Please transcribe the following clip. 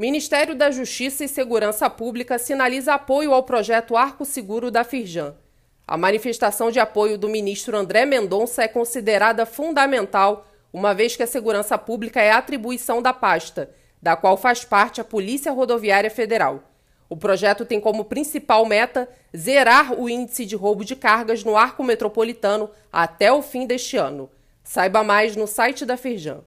Ministério da Justiça e Segurança Pública sinaliza apoio ao projeto Arco Seguro da Firjan. A manifestação de apoio do ministro André Mendonça é considerada fundamental, uma vez que a segurança pública é atribuição da pasta, da qual faz parte a Polícia Rodoviária Federal. O projeto tem como principal meta zerar o índice de roubo de cargas no arco metropolitano até o fim deste ano. Saiba mais no site da Firjan.